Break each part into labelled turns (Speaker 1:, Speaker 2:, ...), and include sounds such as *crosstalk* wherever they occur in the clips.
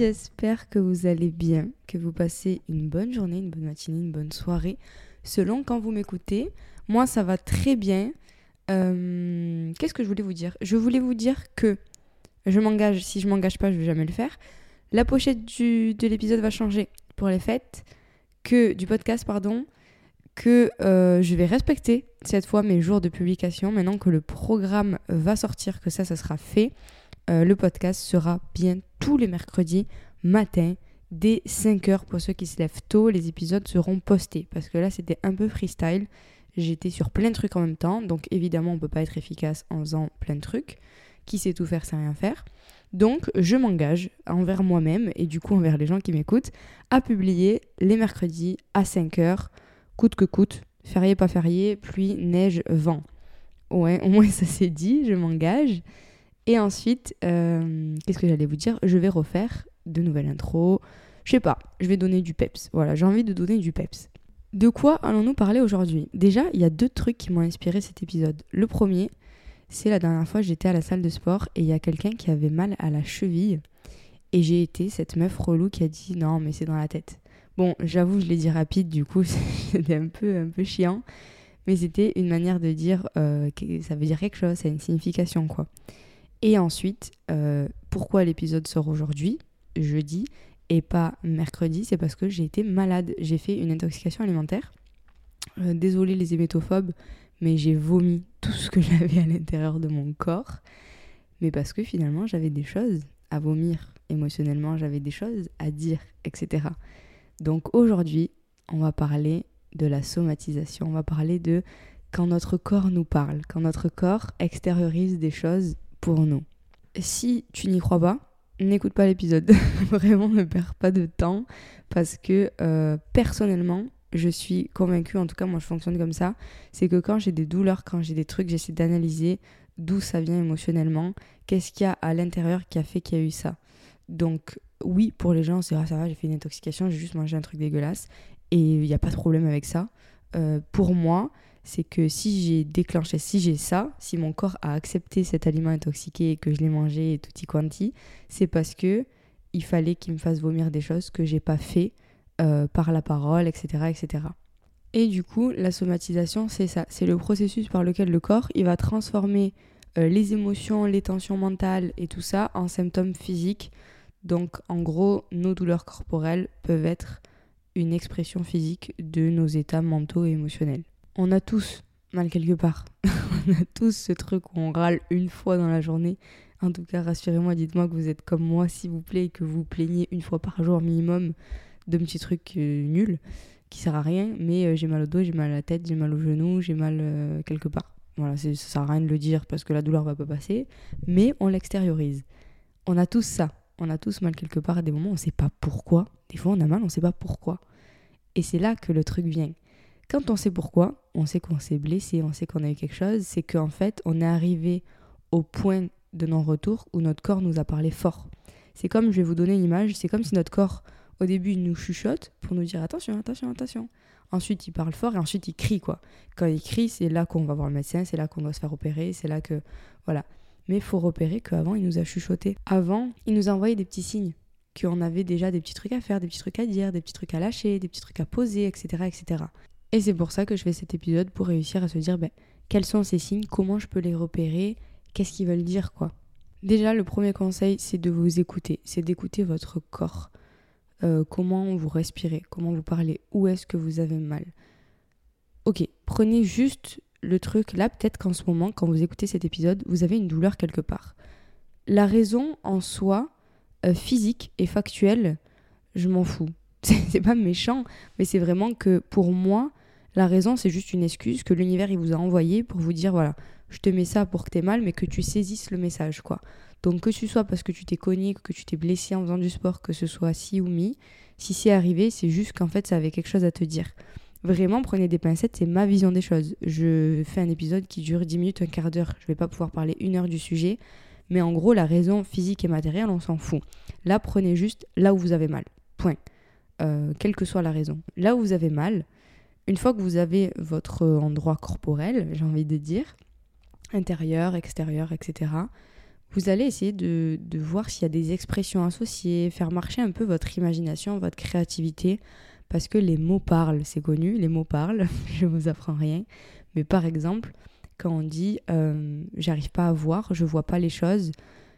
Speaker 1: J'espère que vous allez bien, que vous passez une bonne journée, une bonne matinée, une bonne soirée, selon quand vous m'écoutez. Moi ça va très bien. Euh, Qu'est-ce que je voulais vous dire? Je voulais vous dire que je m'engage, si je m'engage pas je vais jamais le faire. La pochette de l'épisode va changer pour les fêtes, que du podcast pardon, que euh, je vais respecter cette fois mes jours de publication maintenant que le programme va sortir, que ça ça sera fait. Euh, le podcast sera bien tous les mercredis matin dès 5h pour ceux qui se lèvent tôt. Les épisodes seront postés parce que là c'était un peu freestyle. J'étais sur plein de trucs en même temps, donc évidemment on peut pas être efficace en faisant plein de trucs. Qui sait tout faire sans rien faire? Donc je m'engage envers moi-même et du coup envers les gens qui m'écoutent à publier les mercredis à 5h, coûte que coûte, férié pas férié, pluie, neige, vent. Ouais, *laughs* au moins ça c'est dit, je m'engage. Et ensuite, euh, qu'est-ce que j'allais vous dire? Je vais refaire de nouvelles intros. Je sais pas, je vais donner du peps. Voilà, j'ai envie de donner du peps. De quoi allons-nous parler aujourd'hui? Déjà, il y a deux trucs qui m'ont inspiré cet épisode. Le premier, c'est la dernière fois j'étais à la salle de sport et il y a quelqu'un qui avait mal à la cheville. Et j'ai été cette meuf relou qui a dit non, mais c'est dans la tête. Bon, j'avoue, je l'ai dit rapide, du coup, *laughs* c'était un peu, un peu chiant. Mais c'était une manière de dire euh, que ça veut dire quelque chose, ça a une signification, quoi. Et ensuite, euh, pourquoi l'épisode sort aujourd'hui, jeudi, et pas mercredi C'est parce que j'ai été malade. J'ai fait une intoxication alimentaire. Euh, désolée les hémétophobes, mais j'ai vomi tout ce que *laughs* j'avais à l'intérieur de mon corps. Mais parce que finalement, j'avais des choses à vomir émotionnellement, j'avais des choses à dire, etc. Donc aujourd'hui, on va parler de la somatisation. On va parler de quand notre corps nous parle, quand notre corps extériorise des choses pour nous. Si tu n'y crois pas, n'écoute pas l'épisode. *laughs* Vraiment, ne perds pas de temps parce que euh, personnellement, je suis convaincue, en tout cas moi je fonctionne comme ça, c'est que quand j'ai des douleurs, quand j'ai des trucs, j'essaie d'analyser d'où ça vient émotionnellement, qu'est-ce qu'il y a à l'intérieur qui a fait qu'il y a eu ça. Donc oui, pour les gens, c'est ah, ça va, j'ai fait une intoxication, j'ai juste mangé un truc dégueulasse et il n'y a pas de problème avec ça. Euh, pour moi, c'est que si j'ai déclenché, si j'ai ça, si mon corps a accepté cet aliment intoxiqué et que je l'ai mangé et tutti quanti, c'est parce que il fallait qu'il me fasse vomir des choses que j'ai pas fait euh, par la parole, etc., etc. Et du coup, la somatisation, c'est ça, c'est le processus par lequel le corps il va transformer euh, les émotions, les tensions mentales et tout ça en symptômes physiques. Donc, en gros, nos douleurs corporelles peuvent être une expression physique de nos états mentaux et émotionnels on a tous mal quelque part. *laughs* on a tous ce truc où on râle une fois dans la journée. En tout cas, rassurez-moi, dites-moi que vous êtes comme moi, s'il vous plaît, et que vous plaignez une fois par jour minimum de petits trucs euh, nuls qui sert à rien. Mais euh, j'ai mal au dos, j'ai mal à la tête, j'ai mal au genou, j'ai mal euh, quelque part. Voilà, ça sert à rien de le dire parce que la douleur va pas passer. Mais on l'extériorise. On a tous ça. On a tous mal quelque part à des moments, on sait pas pourquoi. Des fois, on a mal, on sait pas pourquoi. Et c'est là que le truc vient. Quand on sait pourquoi, on sait qu'on s'est blessé, on sait qu'on a eu quelque chose, c'est qu'en fait, on est arrivé au point de non-retour où notre corps nous a parlé fort. C'est comme, je vais vous donner une image, c'est comme si notre corps, au début, il nous chuchote pour nous dire attention, attention, attention. Ensuite, il parle fort et ensuite, il crie, quoi. Quand il crie, c'est là qu'on va voir le médecin, c'est là qu'on doit se faire opérer, c'est là que. Voilà. Mais il faut repérer qu'avant, il nous a chuchoté. Avant, il nous a envoyé des petits signes qu'on avait déjà des petits trucs à faire, des petits trucs à dire, des petits trucs à lâcher, des petits trucs à poser, etc. etc. Et c'est pour ça que je fais cet épisode pour réussir à se dire ben, quels sont ces signes, comment je peux les repérer, qu'est-ce qu'ils veulent dire quoi. Déjà, le premier conseil, c'est de vous écouter, c'est d'écouter votre corps. euh, comment vous respirez, comment vous parlez, où est-ce que vous avez mal. Ok, prenez juste le truc là, peut-être qu'en ce moment, quand vous écoutez cet épisode, vous avez une douleur quelque part. La raison en soi, euh, physique et factuelle, je m'en fous. *laughs* C'est pas méchant, mais c'est vraiment que pour moi, la raison, c'est juste une excuse que l'univers il vous a envoyée pour vous dire voilà, je te mets ça pour que t'aies mal, mais que tu saisisses le message, quoi. Donc que ce soit parce que tu t'es cogné, que tu t'es blessé en faisant du sport, que ce soit si ou mi, si c'est arrivé, c'est juste qu'en fait ça avait quelque chose à te dire. Vraiment, prenez des pincettes, c'est ma vision des choses. Je fais un épisode qui dure 10 minutes, un quart d'heure. Je vais pas pouvoir parler une heure du sujet, mais en gros, la raison physique et matérielle, on s'en fout. Là, prenez juste là où vous avez mal. Point. Euh, quelle que soit la raison. Là où vous avez mal, une fois que vous avez votre endroit corporel, j'ai envie de dire, intérieur, extérieur, etc., vous allez essayer de, voir s'il y a des expressions associées, faire marcher un peu votre imagination, votre créativité, parce que les mots parlent, c'est connu, les mots parlent, *laughs* je vous apprends rien. Mais par exemple, quand on dit euh, j'arrive pas à voir, je vois pas les choses,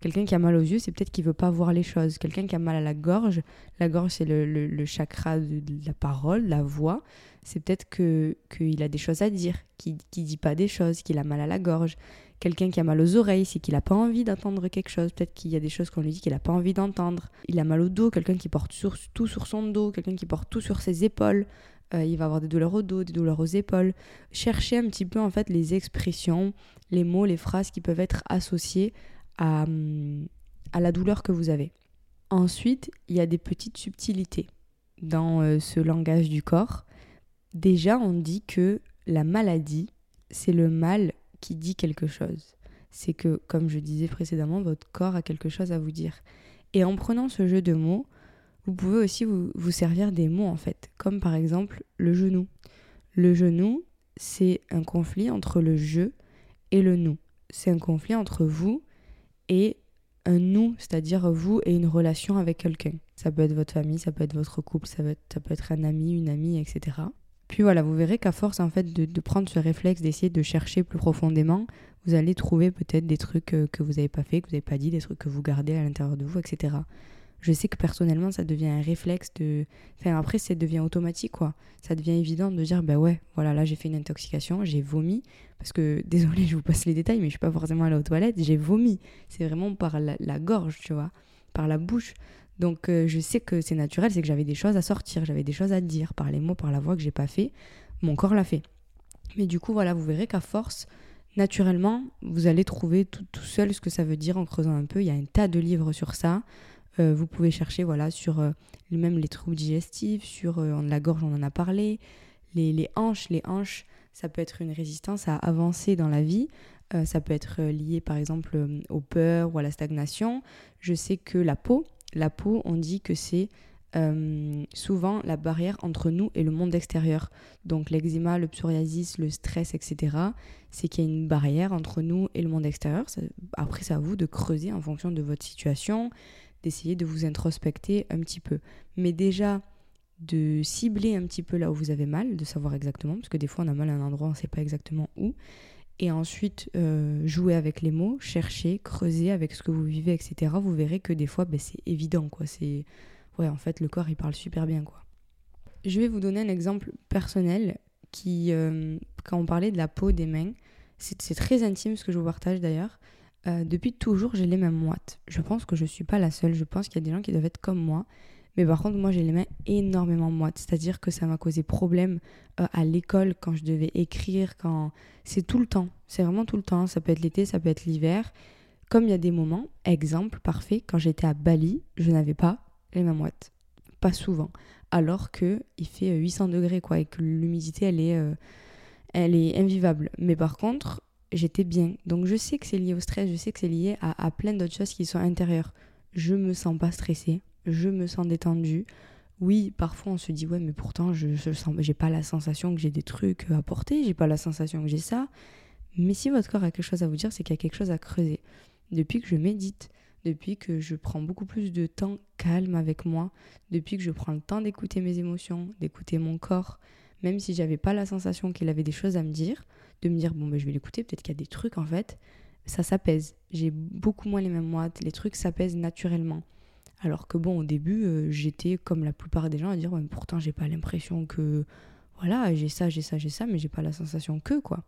Speaker 1: quelqu'un qui a mal aux yeux, c'est peut-être qu'il veut pas voir les choses. Quelqu'un qui a mal à la gorge, la gorge c'est le, chakra de, la parole, la voix, c'est peut-être que qu'il a des choses à dire, qu'il ne dit pas des choses, qu'il a mal à la gorge. Quelqu'un qui a mal aux oreilles, c'est qu'il n'a pas envie d'entendre quelque chose. Peut-être qu'il y a des choses qu'on lui dit qu'il n'a pas envie d'entendre. Il a mal au dos, quelqu'un qui porte tout sur son dos, quelqu'un qui porte tout sur ses épaules. Euh, il va avoir des douleurs au dos, des douleurs aux épaules. Cherchez un petit peu en fait les expressions, les mots, les phrases qui peuvent être associées à, la douleur que vous avez. Ensuite, il y a des petites subtilités dans euh, ce langage du corps. Déjà, on dit que la maladie, c'est le mal qui dit quelque chose. C'est que, comme je disais précédemment, votre corps a quelque chose à vous dire. Et en prenant ce jeu de mots, vous pouvez aussi vous, vous servir des mots en fait, comme par exemple le genou. Le genou, c'est un conflit entre le je et le nous. C'est un conflit entre vous et un nous, c'est-à-dire vous et une relation avec quelqu'un. Ça peut être votre famille, ça peut être votre couple, ça peut être, ça peut être un ami, une amie, etc. Puis voilà, vous verrez qu'à force en fait de, de prendre ce réflexe, d'essayer de chercher plus profondément, vous allez trouver peut-être des trucs euh, que vous n'avez pas fait, que vous n'avez pas dit, des trucs que vous gardez à l'intérieur de vous, etc. Je sais que personnellement, ça devient un réflexe de. Enfin, après, ça devient automatique, quoi. Ça devient évident de dire, bah ouais, voilà, là, j'ai fait une intoxication, j'ai vomi. Parce que, *laughs* désolé, je vous passe les détails, mais je suis pas forcément allée aux toilettes, j'ai vomi. C'est vraiment par la, gorge, tu vois, par la bouche. Donc euh, je sais que c'est naturel, c'est que j'avais des choses à sortir, j'avais des choses à dire par les mots, par la voix que j'ai pas fait. Mon corps l'a fait. Mais du coup, voilà, vous verrez qu'à force, naturellement, vous allez trouver tout, seul ce que ça veut dire en creusant un peu. Il y a un tas de livres sur ça. Euh, vous pouvez chercher voilà, sur euh, même les troubles digestifs, sur euh, la gorge, on en a parlé. Les, les, hanches, les hanches, ça peut être une résistance à avancer dans la vie. Ça peut être lié par exemple aux peurs ou à la stagnation. Je sais que la peau, la peau, on dit que c'est souvent la barrière entre nous et le monde extérieur. Donc l'eczéma, le psoriasis, le stress, etc. C'est qu'il y a une barrière entre nous et le monde extérieur. Après, c'est à vous de creuser en fonction de votre situation, d'essayer de vous introspecter un petit peu. Mais déjà, de cibler un petit peu là où vous avez mal, de savoir exactement, parce que des fois on a mal à un endroit, on ne sait pas exactement où. Et ensuite, euh, jouer avec les mots, chercher, creuser avec ce que vous vivez, etc. Vous verrez que des fois, ben, c'est évident, quoi. C'est ouais, en fait, le corps, il parle super bien, quoi. Je vais vous donner un exemple personnel qui, euh, quand on parlait de la peau des mains, c'est très intime ce que je vous partage d'ailleurs. Euh, depuis toujours, j'ai les mains moites. Je pense que je suis pas la seule. Je pense qu'il y a des gens qui doivent être comme moi. Mais par contre, moi, j'ai les mains énormément moites. C'est-à-dire que ça m'a causé problème euh, à l'école quand je devais écrire. quand C'est tout le temps. C'est vraiment tout le temps. Ça peut être l'été, ça peut être l'hiver. Comme il y a des moments, exemple parfait, quand j'étais à Bali, je n'avais pas les mains moites. Pas souvent. Alors que il fait 800 degrés, quoi, et que l'humidité, elle est, euh, elle est invivable. Mais par contre, j'étais bien. Donc je sais que c'est lié au stress, je sais que c'est lié à, plein d'autres choses qui sont intérieures. Je me sens pas stressée, je me sens détendue. Oui, parfois on se dit ouais, mais pourtant je, je sens, j'ai pas la sensation que j'ai des trucs à porter, j'ai pas la sensation que j'ai ça. Mais si votre corps a quelque chose à vous dire, c'est qu'il y a quelque chose à creuser. Depuis que je médite, depuis que je prends beaucoup plus de temps calme avec moi, depuis que je prends le temps d'écouter mes émotions, d'écouter mon corps, même si j'avais pas la sensation qu'il avait des choses à me dire, de me dire bon ben je vais l'écouter, peut-être qu'il y a des trucs en fait, ça s'apaise. J'ai beaucoup moins les mêmes moites, les trucs s'apaisent naturellement. Alors que bon, au début, euh, j'étais comme la plupart des gens à dire ouais, pourtant j'ai pas l'impression que voilà, j'ai ça, j'ai ça, j'ai ça, mais j'ai pas la sensation que quoi.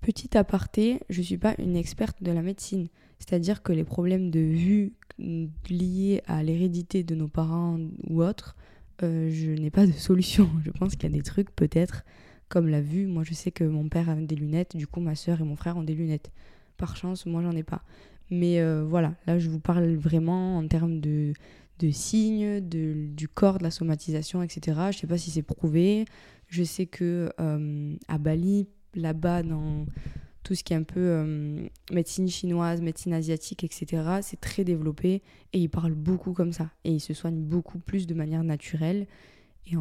Speaker 1: Petit aparté, je suis pas une experte de la médecine, c'est-à-dire que les problèmes de vue liés à l'hérédité de nos parents ou autres, euh, je n'ai pas de *laughs* solution. Je pense qu'il y a des trucs peut-être comme la vue. Moi, je sais que mon père a des lunettes, du coup ma soeur et mon frère ont des lunettes. Par chance, moi j'en ai pas. Mais euh, voilà, là je vous parle vraiment en termes de, de signes, de, du corps, de la somatisation, etc. Je sais pas si c'est prouvé. Je sais que euh, à Bali, là-bas, dans tout ce qui est un peu euh, médecine chinoise, médecine asiatique, etc., c'est très développé et ils parlent beaucoup comme ça. Et ils se soignent beaucoup plus de manière naturelle. Et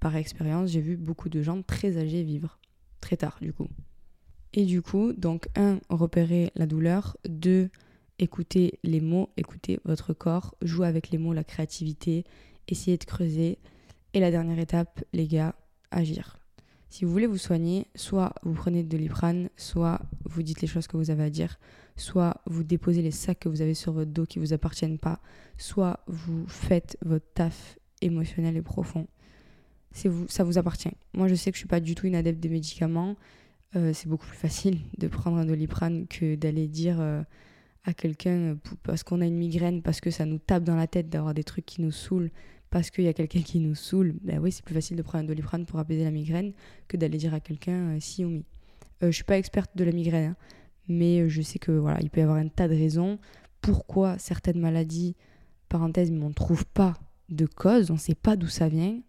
Speaker 1: par expérience, j'ai vu beaucoup de gens très âgés vivre, très tard du coup. Et du coup, donc, un, repérer la douleur. Deux, écouter les mots, écouter votre corps, jouer avec les mots, la créativité, essayer de creuser. Et la dernière étape, les gars, agir. Si vous voulez vous soigner, soit vous prenez de l'iprane, soit vous dites les choses que vous avez à dire, soit vous déposez les sacs que vous avez sur votre dos qui ne vous appartiennent pas, soit vous faites votre taf émotionnel et profond. C'est vous, ça vous appartient. Moi, je sais que je suis pas du tout une adepte des médicaments. Euh, c'est beaucoup plus facile *laughs* de prendre un doliprane que d'aller dire euh, à quelqu'un euh, parce qu'on a une migraine, parce que ça nous tape dans la tête d'avoir des trucs qui nous saoulent, parce qu'il y a quelqu'un qui nous saoule. Ben oui, c'est plus facile de prendre un doliprane pour apaiser la migraine que d'aller dire à quelqu'un si ou mi. Euh, je suis pas experte de la migraine, hein, mais je sais que voilà, il peut y avoir un tas de raisons pourquoi certaines maladies, parenthèse, mais on ne trouve pas de cause, on ne sait pas d'où ça vient.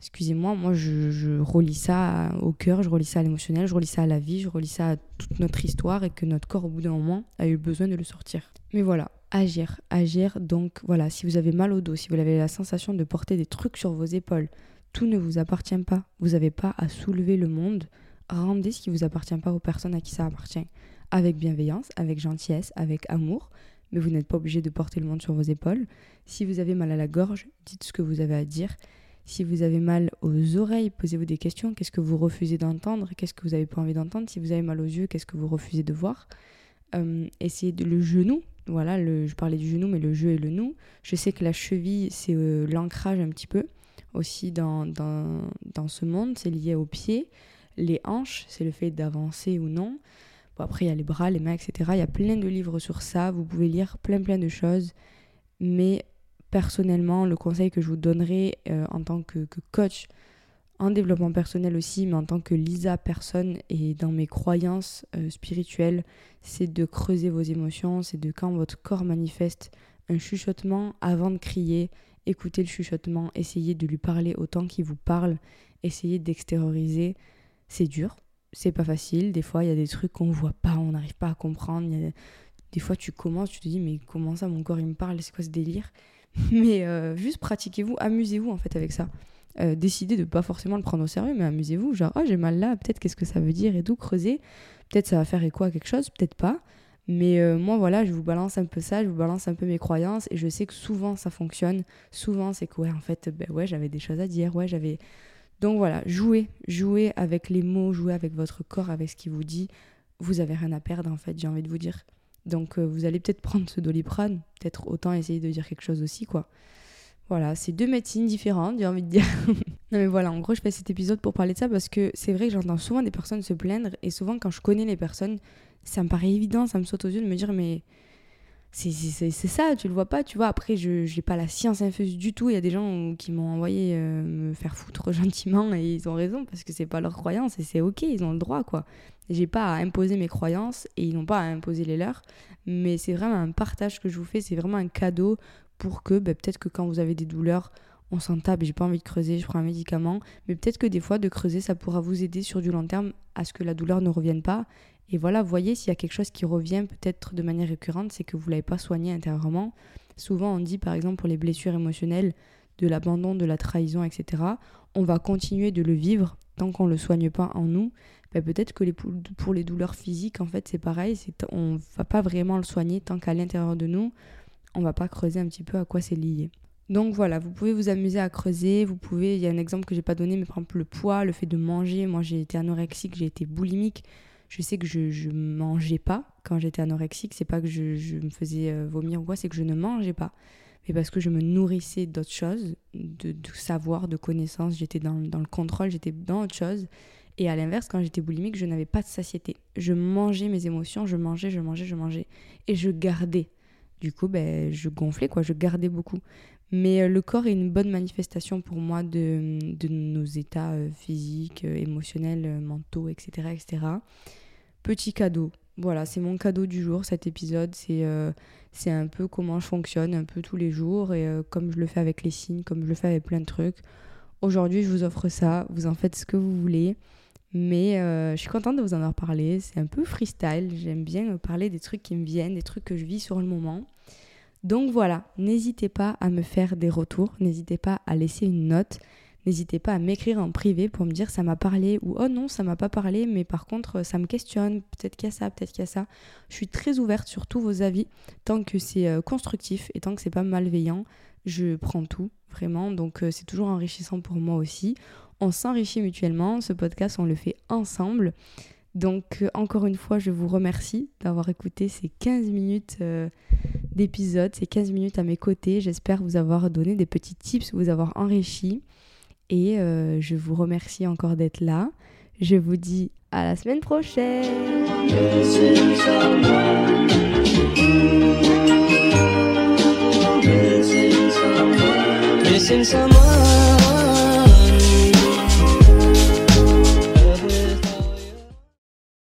Speaker 1: Excusez-moi, moi je, relie ça au cœur, je relie ça à l'émotionnel, je relie ça à la vie, je relie ça à toute notre histoire et que notre corps au bout d'un moment a eu besoin de le sortir. Mais voilà, agir, agir. Donc voilà, si vous avez mal au dos, si vous avez la sensation de porter des trucs sur vos épaules, tout ne vous appartient pas. Vous n'avez pas à soulever le monde. Rendez ce qui vous appartient pas aux personnes à qui ça appartient. Avec bienveillance, avec gentillesse, avec amour. Mais vous n'êtes pas obligé de porter le monde sur vos épaules. Si vous avez mal à la gorge, dites ce que vous avez à dire. Si vous avez mal aux oreilles, posez-vous des questions. Qu'est-ce que vous refusez d'entendre? Qu'est-ce que vous n'avez pas envie d'entendre? Si vous avez mal aux yeux, qu'est-ce que vous refusez de voir? Euh, Essayez de le genou. Voilà, je parlais du genou, mais le jeu et le nous. Je sais que la cheville, c'est euh, l'ancrage un petit peu aussi dans, dans, dans ce monde. C'est lié aux pieds. Les hanches, c'est le fait d'avancer ou non. Bon, après, il y a les bras, les mains, etc. Il y a plein de livres sur ça. Vous pouvez lire plein, plein de choses. Mais personnellement, le conseil que je vous donnerai euh, en tant que, coach, en développement personnel aussi, mais en tant que Lisa personne et dans mes croyances euh, spirituelles, c'est de creuser vos émotions, c'est de quand votre corps manifeste un chuchotement avant de crier, écoutez le chuchotement, essayez de lui parler autant qu'il vous parle, essayez d'extérioriser. C'est dur, c'est pas facile, des fois il y a des trucs qu'on voit pas, on n'arrive pas à comprendre, des fois tu commences, tu te dis mais comment ça mon corps il me parle, c'est quoi ce délire? *laughs* mais euh, juste pratiquez-vous, amusez-vous en fait avec ça. Euh, décidez de pas forcément le prendre au sérieux, mais amusez-vous. Genre, oh, j'ai mal là, peut-être qu'est-ce que ça veut dire et tout, creusez. Peut-être ça va faire écho à quelque chose, peut-être pas. Mais euh, moi, voilà, je vous balance un peu ça, je vous balance un peu mes croyances et je sais que souvent ça fonctionne. Souvent, c'est que, ouais, en fait, ben ouais, j'avais des choses à dire, ouais, j'avais. Donc voilà, jouez, jouez avec les mots, jouez avec votre corps, avec ce qui vous dit. Vous avez rien à perdre en fait, j'ai envie de vous dire. Donc euh, vous allez peut-être prendre ce doliprane, peut-être autant essayer de dire quelque chose aussi, quoi. Voilà, c'est deux médecines différentes, j'ai envie de dire. *laughs* non mais voilà, en gros, je fais cet épisode pour parler de ça parce que c'est vrai que j'entends souvent des personnes se plaindre et souvent quand je connais les personnes, ça me paraît évident, ça me saute aux yeux de me dire mais c'est ça, tu le vois pas, tu vois. Après, je n'ai pas la science infuse du tout. Il y a des gens qui m'ont envoyé euh, me faire foutre *laughs* gentiment et ils ont raison parce que c'est pas leur croyance et c'est ok, ils ont le droit quoi. J'ai pas à imposer mes croyances et ils n'ont pas à imposer les leurs. Mais c'est vraiment un partage que je vous fais, c'est vraiment un cadeau pour que bah, peut-être que quand vous avez des douleurs, on s'en tape, j'ai pas envie de creuser, je prends un médicament. Mais peut-être que des fois, de creuser, ça pourra vous aider sur du long terme à ce que la douleur ne revienne pas. Et voilà, voyez s'il y a quelque chose qui revient peut-être de manière récurrente, c'est que vous l'avez pas soigné intérieurement. Souvent, on dit par exemple pour les blessures émotionnelles, de l'abandon, de la trahison, etc. On va continuer de le vivre tant qu'on le soigne pas en nous. Ben, peut-être que pour les douleurs physiques, en fait, c'est pareil. On va pas vraiment le soigner tant qu'à l'intérieur de nous, on va pas creuser un petit peu à quoi c'est lié. Donc voilà, vous pouvez vous amuser à creuser. Vous pouvez, il y a un exemple que j'ai pas donné, mais par exemple le poids, le fait de manger. Moi, j'ai été anorexique, j'ai été boulimique. Je sais que je, je mangeais pas quand j'étais anorexique. C'est pas que je, me faisais euh, vomir ou quoi, c'est que je ne mangeais pas. mais parce que je me nourrissais d'autres choses, de, de savoir, de connaissances. J'étais dans, dans le contrôle, j'étais dans autre chose. Et à l'inverse, quand j'étais boulimique, je n'avais pas de satiété. Je mangeais mes émotions, je mangeais, je mangeais, je mangeais. Et je gardais. Du coup, ben, je gonflais, quoi. Je gardais beaucoup. Mais euh, le corps est une bonne manifestation pour moi de, nos états euh, physiques, euh, émotionnels, mentaux, etc., etc. Petit cadeau. Voilà, c'est mon cadeau du jour, cet épisode. C'est un peu comment je fonctionne, un peu tous les jours. Et comme je le fais avec les signes, comme je le fais avec plein de trucs. Aujourd'hui, je vous offre ça. Vous en faites ce que vous voulez. Mais je suis contente de vous en avoir parlé. C'est un peu freestyle. J'aime bien parler des trucs qui me viennent, des trucs que je vis sur le moment. Donc voilà, n'hésitez pas à me faire des retours. N'hésitez pas à laisser une note. N'hésitez pas à m'écrire en privé pour me dire ça m'a parlé ou oh non, ça m'a pas parlé, mais par contre ça me questionne. Peut-être qu'il y a ça, peut-être qu'il y a ça. Je suis très ouverte sur tous vos avis. Tant que c'est euh, constructif et tant que c'est pas malveillant, je prends tout, vraiment. Donc euh, c'est toujours enrichissant pour moi aussi. On s'enrichit mutuellement. Ce podcast, on le fait ensemble. Donc euh, encore une fois, je vous remercie d'avoir écouté ces 15 minutes euh, d'épisode, ces 15 minutes à mes côtés. J'espère vous avoir donné des petits tips, vous avoir enrichi. Et euh, je vous remercie encore d'être là. Je vous dis à la semaine prochaine.